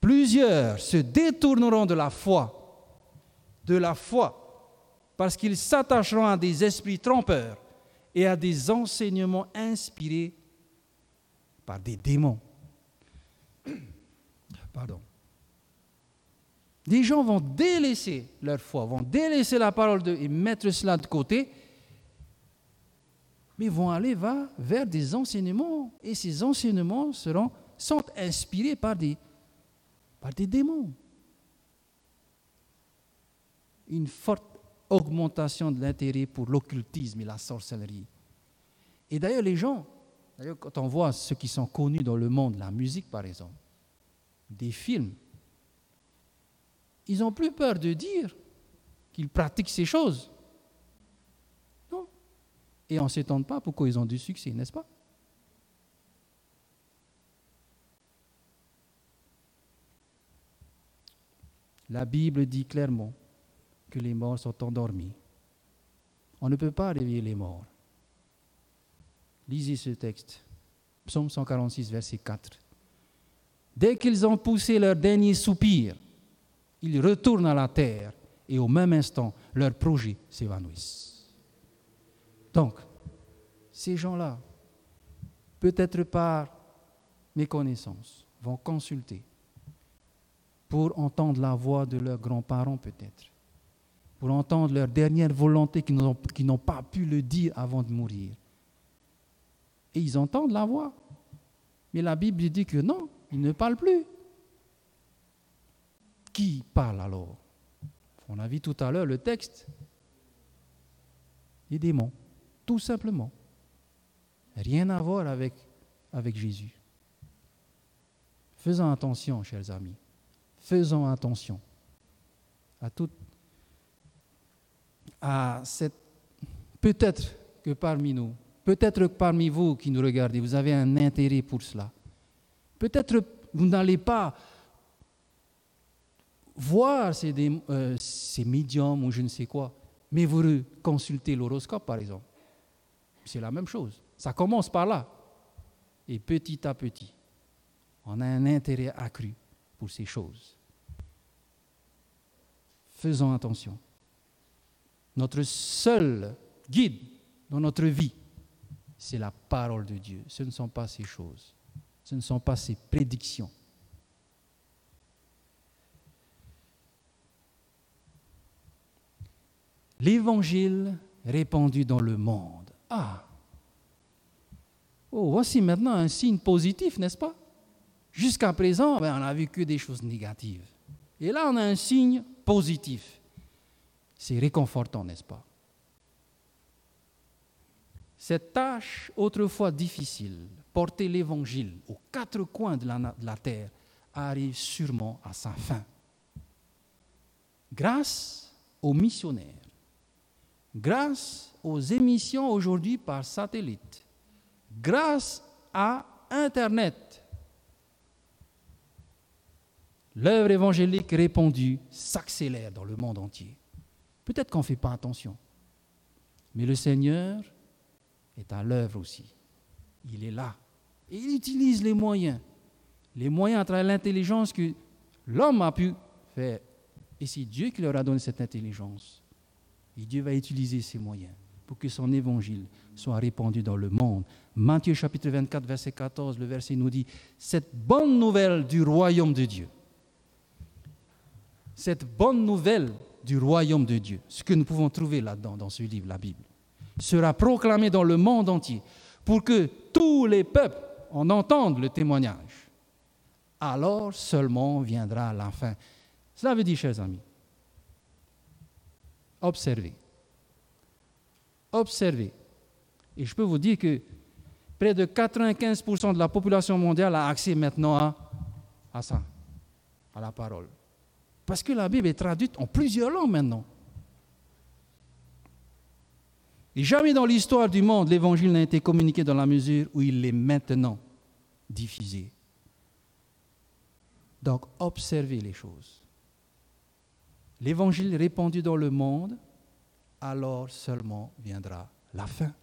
plusieurs se détourneront de la foi, de la foi, parce qu'ils s'attacheront à des esprits trompeurs et à des enseignements inspirés par des démons. [coughs] Pardon. Des gens vont délaisser leur foi, vont délaisser la parole de, et mettre cela de côté, mais vont aller vers des enseignements, et ces enseignements seront, sont inspirés par des, par des démons. Une forte augmentation de l'intérêt pour l'occultisme et la sorcellerie. Et d'ailleurs, les gens, d'ailleurs, quand on voit ceux qui sont connus dans le monde, la musique par exemple, des films, ils n'ont plus peur de dire qu'ils pratiquent ces choses. Et on ne s'étonne pas pourquoi ils ont du succès, n'est-ce pas? La Bible dit clairement que les morts sont endormis. On ne peut pas réveiller les morts. Lisez ce texte. Psaume 146, verset 4. Dès qu'ils ont poussé leur dernier soupir, ils retournent à la terre et au même instant, leurs projets s'évanouissent. Donc, ces gens-là, peut-être par méconnaissance, vont consulter pour entendre la voix de leurs grands-parents peut-être, pour entendre leur dernière volonté qui n'ont pas pu le dire avant de mourir. Et ils entendent la voix. Mais la Bible dit que non, ils ne parlent plus. Qui parle alors? On a vu tout à l'heure le texte. Les démons, tout simplement. Rien à voir avec, Jésus. Faisons attention, chers amis. Faisons attention à tout, à cette. Peut-être que parmi nous, peut-être que parmi vous qui nous regardez, vous avez un intérêt pour cela. Peut-être vous n'allez pas voir ces, euh, ces médiums ou je ne sais quoi, mais vous consultez l'horoscope par exemple. C'est la même chose. Ça commence par là. Et petit à petit, on a un intérêt accru pour ces choses. Faisons attention. Notre seul guide dans notre vie, c'est la parole de Dieu. Ce ne sont pas ces choses. Ce ne sont pas ces prédictions. L'évangile répandu dans le monde. Ah Oh, voici maintenant un signe positif, n'est-ce pas? Jusqu'à présent, ben, on vu que des choses négatives. Et là, on a un signe positif. C'est réconfortant, n'est-ce pas? Cette tâche, autrefois difficile, porter l'évangile aux quatre coins de la, de la terre, arrive sûrement à sa fin. Grâce aux missionnaires grâce aux émissions aujourd'hui par satellite, grâce à Internet, l'œuvre évangélique répandue s'accélère dans le monde entier. Peut-être qu'on ne fait pas attention, mais le Seigneur est à l'œuvre aussi. Il est là. Et il utilise les moyens. Les moyens à travers l'intelligence que l'homme a pu faire. Et c'est Dieu qui leur a donné cette intelligence. Et Dieu va utiliser ces moyens pour que son évangile soit répandu dans le monde. Matthieu chapitre 24, verset 14, le verset nous dit, cette bonne nouvelle du royaume de Dieu, cette bonne nouvelle du royaume de Dieu, ce que nous pouvons trouver là-dedans, dans ce livre, la Bible, sera proclamée dans le monde entier pour que tous les peuples en entendent le témoignage. Alors seulement viendra la fin. Cela veut dire, chers amis, observez. Observez. Et je peux vous dire que près de 95% de la population mondiale a accès maintenant à, ça, à la parole. Parce que la Bible est traduite en plusieurs langues maintenant. Et jamais dans l'histoire du monde, l'évangile n'a été communiqué dans la mesure où il est maintenant diffusé. Donc, observez les choses. L'évangile répandu dans le monde, alors seulement viendra la fin.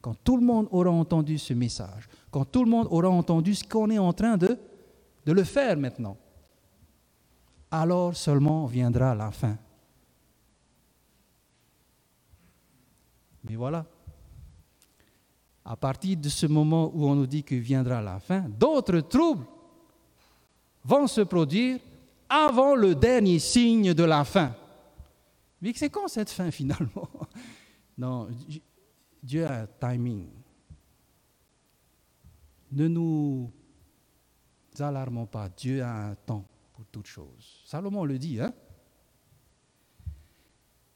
Quand tout le monde aura entendu ce message, quand tout le monde aura entendu ce qu'on est en train de, de le faire maintenant, alors seulement viendra la fin. Mais voilà, à partir de ce moment où on nous dit que viendra la fin, d'autres troubles vont se produire avant le dernier signe de la fin. Mais c'est quand cette fin [laughs] finalement? Non, Dieu a un timing. Ne nous alarmons pas, Dieu a un temps pour toutes choses. Salomon le dit, hein?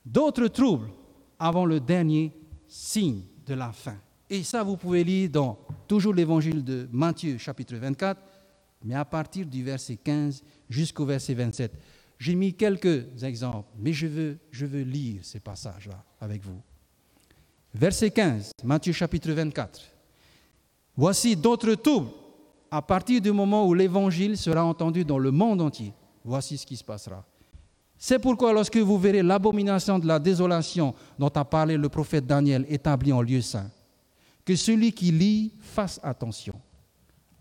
D'autres troubles avant le dernier signe de la fin. Et ça, vous pouvez lire dans toujours l'évangile de Matthieu, chapitre 24, mais à partir du verset 15 jusqu'au verset 27. J'ai mis quelques exemples, mais je veux, lire ces passages-là avec vous. Verset 15, Matthieu chapitre 24. Voici d'autres troubles à partir du moment où l'évangile sera entendu dans le monde entier. Voici ce qui se passera. C'est pourquoi lorsque vous verrez l'abomination de la désolation dont a parlé le prophète Daniel établi en lieu saint, que celui qui lit fasse attention,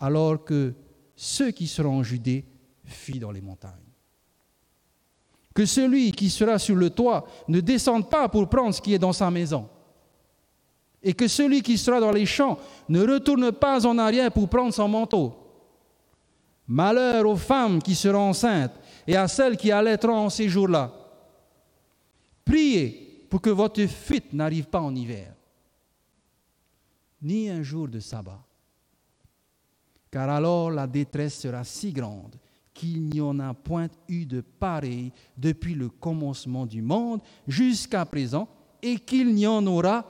alors que ceux qui seront en Judée fuient dans les montagnes. Que celui qui sera sur le toit ne descende pas pour prendre ce qui est dans sa maison. Et que celui qui sera dans les champs ne retourne pas en arrière pour prendre son manteau. Malheur aux femmes qui seront enceintes et à celles qui allaiteront en ces jours-là. Priez pour que votre fuite n'arrive pas en hiver, ni un jour de sabbat, car alors la détresse sera si grande qu'il n'y en a point eu de pareil depuis le commencement du monde jusqu'à présent, et qu'il n'y en aura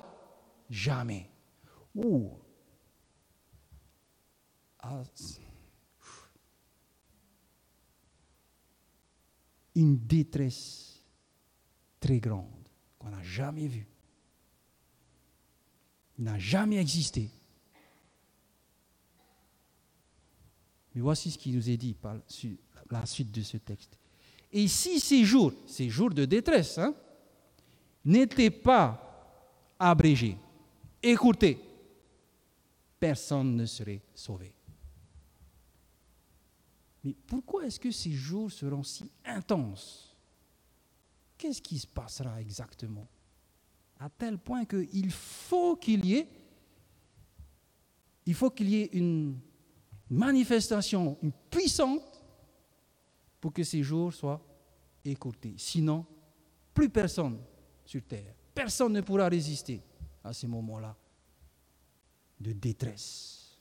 jamais. Ah, une détresse très grande qu'on n'a jamais vue, n'a jamais existé. Mais voici ce qui nous est dit par la suite de ce texte. Et si ces jours, ces jours de détresse, hein, n'étaient pas abrégés, écourtés, personne ne serait sauvé. Mais pourquoi est-ce que ces jours seront si intenses? Qu'est-ce qui se passera exactement? À tel point qu'il faut qu'il y ait, il faut qu'il y ait une manifestation une puissante pour que ces jours soient écourtés. Sinon, plus personne sur terre, personne ne pourra résister à ces moments-là de détresse.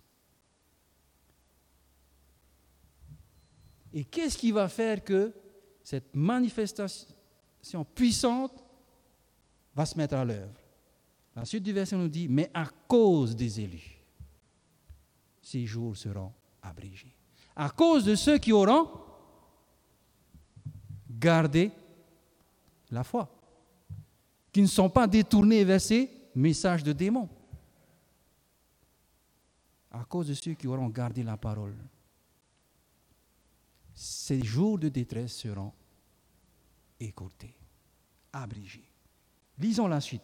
Et qu'est-ce qui va faire que cette manifestation puissante va se mettre à l'œuvre? La suite du verset nous dit, mais à cause des élus, ces jours seront abrégés. À cause de ceux qui auront gardé la foi, qui ne sont pas détournés vers ces messages de démons. À cause de ceux qui auront gardé la parole ces jours de détresse seront écourtés, abrégés. Lisons la suite.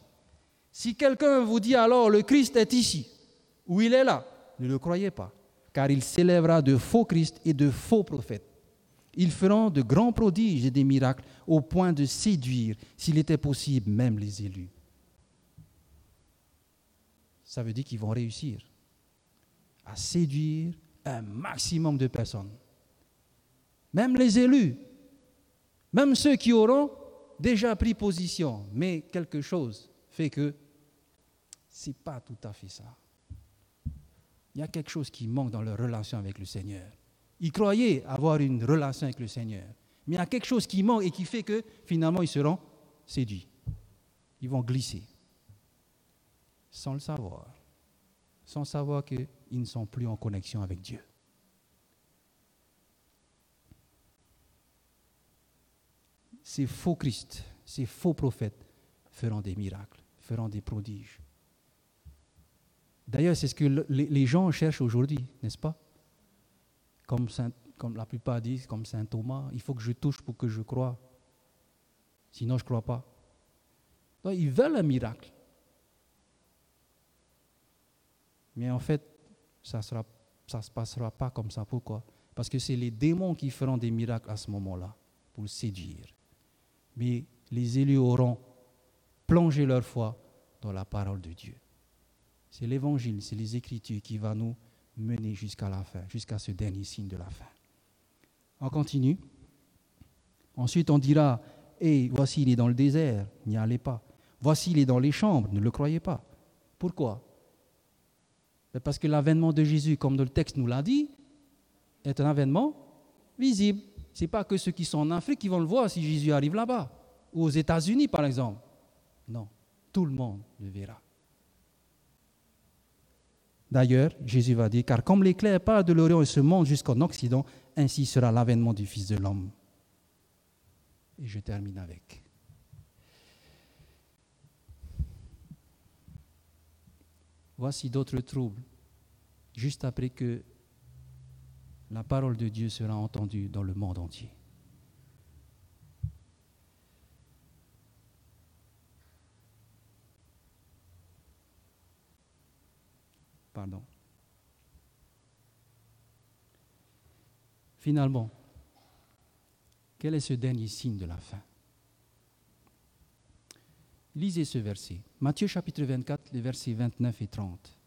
Si quelqu'un vous dit alors le Christ est ici, ou il est là, ne le croyez pas, car il s'élèvera de faux Christ et de faux prophètes. Ils feront de grands prodiges et des miracles au point de séduire, s'il était possible, même les élus. ça veut dire qu'ils vont réussir à séduire un maximum de personnes. Même les élus, même ceux qui auront déjà pris position, mais quelque chose fait que ce n'est pas tout à fait ça. Il y a quelque chose qui manque dans leur relation avec le Seigneur. Ils croyaient avoir une relation avec le Seigneur, mais il y a quelque chose qui manque et qui fait que finalement ils seront séduits. Ils vont glisser sans le savoir, sans savoir qu'ils ne sont plus en connexion avec Dieu. Ces faux Christ, ces faux prophètes feront des miracles, feront des prodiges. D'ailleurs, c'est ce que les gens cherchent aujourd'hui, n'est-ce pas? Comme, comme la plupart disent, comme Saint Thomas, il faut que je touche pour que je croie. Sinon, je ne crois pas. Donc, ils veulent un miracle. Mais en fait, ça ne se passera pas comme ça. Pourquoi? Parce que c'est les démons qui feront des miracles à ce moment-là, pour séduire. Mais les élus auront plongé leur foi dans la parole de Dieu. C'est l'évangile, c'est les Écritures qui va nous mener jusqu'à la fin, jusqu'à ce dernier signe de la fin. On continue. Ensuite, on dira, et voici, il est dans le désert, n'y allez pas. Voici, il est dans les chambres, ne le croyez pas. Pourquoi? Parce que l'avènement de Jésus, comme le texte nous l'a dit, est un avènement visible. Ce n'est pas que ceux qui sont en Afrique qui vont le voir si Jésus arrive là-bas, ou aux États-Unis par exemple. Non, tout le monde le verra. D'ailleurs, Jésus va dire, car comme l'éclair part de l'Orient et se monte jusqu'en Occident, ainsi sera l'avènement du Fils de l'homme. Et je termine avec. Voici d'autres troubles, juste après que la parole de Dieu sera entendue dans le monde entier. Finalement, quel est ce dernier signe de la fin? Lisez ce verset. Matthieu chapitre 24, les versets 29 et 30.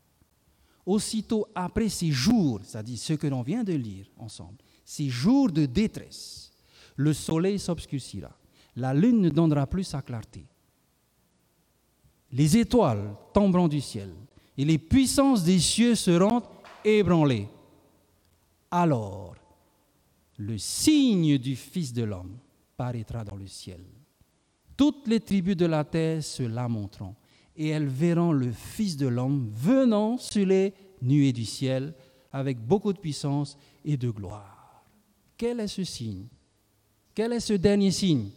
Aussitôt après ces jours, c'est-à-dire ce que l'on vient de lire ensemble, ces jours de détresse, le soleil s'obscurcira, la lune ne donnera plus sa clarté, les étoiles tomberont du ciel et les puissances des cieux seront ébranlées. Alors, le signe du Fils de l'homme paraîtra dans le ciel toutes les tribus de la terre se lamenteront, et elles verront le Fils de l'homme venant sur les nuées du ciel avec beaucoup de puissance et de gloire. Quel est ce signe? Quel est ce dernier signe?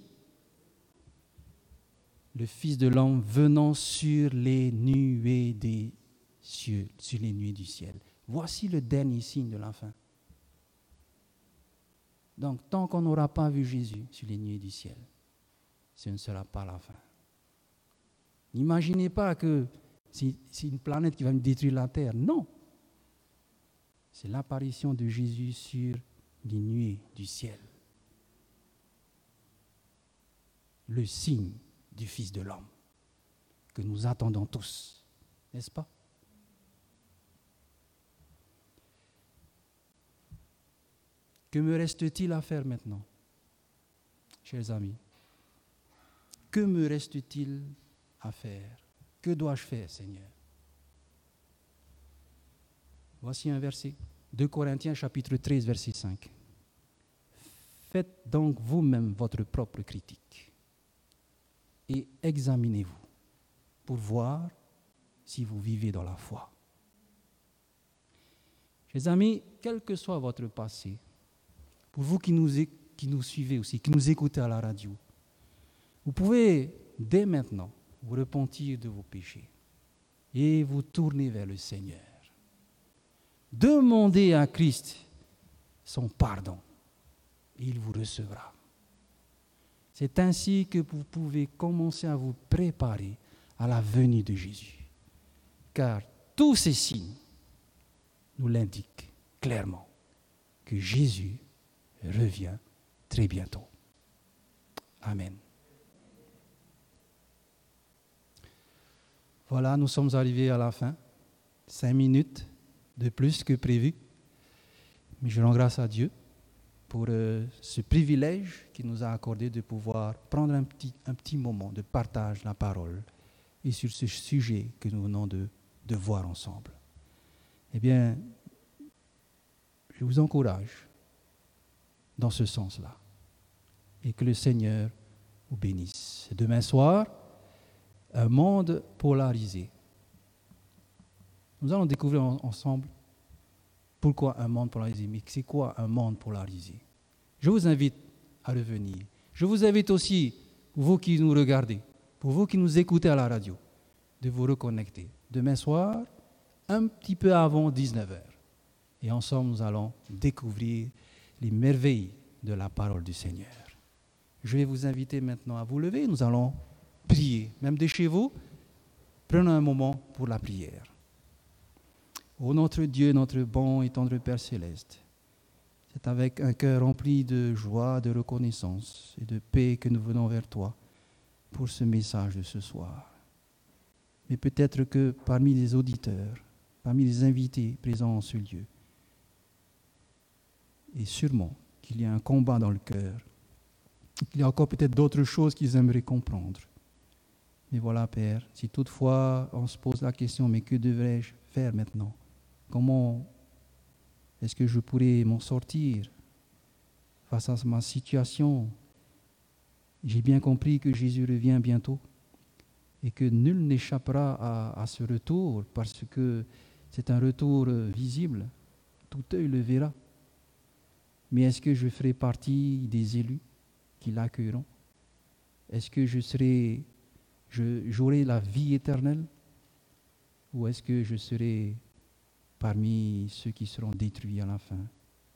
Le Fils de l'homme venant sur les nuées des sur les nuées du ciel. Voici le dernier signe de la fin. Donc, tant qu'on n'aura pas vu Jésus sur les nuées du ciel, ce ne sera pas la fin. N'imaginez pas que c'est une planète qui va me détruire la Terre. Non. C'est l'apparition de Jésus sur les nuées du ciel. Le signe du Fils de l'homme que nous attendons tous, n'est-ce pas? Que me reste-t-il à faire maintenant, chers amis? Que me reste-t-il à faire? Que dois-je faire, Seigneur? Voici un verset. 2 Corinthiens chapitre 13, verset 5. Faites donc vous-même votre propre critique et examinez-vous pour voir si vous vivez dans la foi. Chers amis, quel que soit votre passé, pour vous qui nous, qui nous suivez aussi, qui nous écoutez à la radio, vous pouvez dès maintenant vous repentir de vos péchés et vous tourner vers le Seigneur. Demandez à Christ son pardon et il vous recevra. C'est ainsi que vous pouvez commencer à vous préparer à la venue de Jésus. Car tous ces signes nous l'indiquent clairement que Jésus revient très bientôt. Amen. Voilà, nous sommes arrivés à la fin cinq minutes de plus que prévu. Mais je rends grâce à Dieu pour euh, ce privilège qu'il nous a accordé de pouvoir prendre un petit, un petit moment de partage de la parole et sur ce sujet que nous venons de, de voir ensemble. Eh bien, je vous encourage dans ce sens-là et que le Seigneur vous bénisse. Demain soir, un monde polarisé. Nous allons découvrir ensemble pourquoi un monde polarisé. Mais c'est quoi un monde polarisé? Je vous invite à revenir. Je vous invite aussi, vous qui nous regardez, pour vous qui nous écoutez à la radio, de vous reconnecter. Demain soir, un petit peu avant 19h. Et ensemble, nous allons découvrir les merveilles de la parole du Seigneur. Je vais vous inviter maintenant à vous lever. Nous allons prier. Même de chez vous, prenons un moment pour la prière. Ô notre Dieu, notre bon et tendre Père céleste, c'est avec un cœur rempli de joie, de reconnaissance et de paix que nous venons vers toi pour ce message de ce soir. Mais peut-être que parmi les auditeurs, parmi les invités présents en ce lieu, et sûrement qu'il y a un combat dans le cœur, qu'il y a encore peut-être d'autres choses qu'ils aimeraient comprendre. Mais voilà, Père, si toutefois on se pose la question, mais que devrais-je faire maintenant? Comment est-ce que je pourrais m'en sortir face à ma situation? J'ai bien compris que Jésus revient bientôt et que nul n'échappera à, ce retour parce que c'est un retour visible. Tout œil le verra. Mais est-ce que je ferai partie des élus qui l'accueilleront? Est-ce que je serai, j'aurai la vie éternelle? Ou est-ce que je serai parmi ceux qui seront détruits à la fin?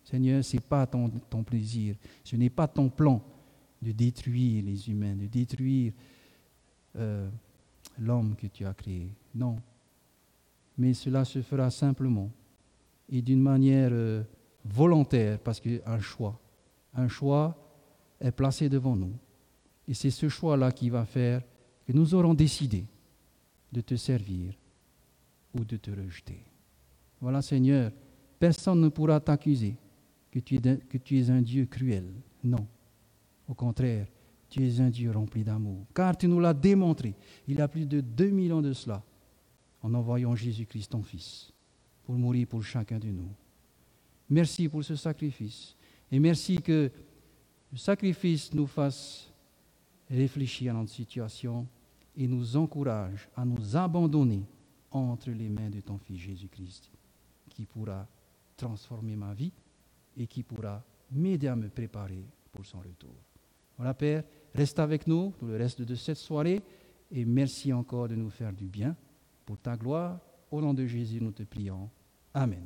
Seigneur, ce n'est pas ton, plaisir, ce n'est pas ton plan de détruire les humains, de détruire euh, l'homme que tu as créé. Non. Mais cela se fera simplement et d'une manière euh, volontaire, parce qu'un choix, un choix est placé devant nous. Et c'est ce choix-là qui va faire que nous aurons décidé de te servir ou de te rejeter. Voilà, Seigneur, personne ne pourra t'accuser que, que tu es un Dieu cruel. Non. Au contraire, tu es un Dieu rempli d'amour. Car tu nous l'as démontré il y a plus de 2000 ans de cela, en envoyant Jésus-Christ, ton Fils, pour mourir pour chacun de nous. Merci pour ce sacrifice. Et merci que le sacrifice nous fasse réfléchir à notre situation et nous encourage à nous abandonner entre les mains de ton Fils Jésus-Christ qui pourra transformer ma vie et qui pourra m'aider à me préparer pour son retour. Voilà, Père, reste avec nous pour le reste de cette soirée et merci encore de nous faire du bien pour ta gloire. Au nom de Jésus, nous te prions. Amen.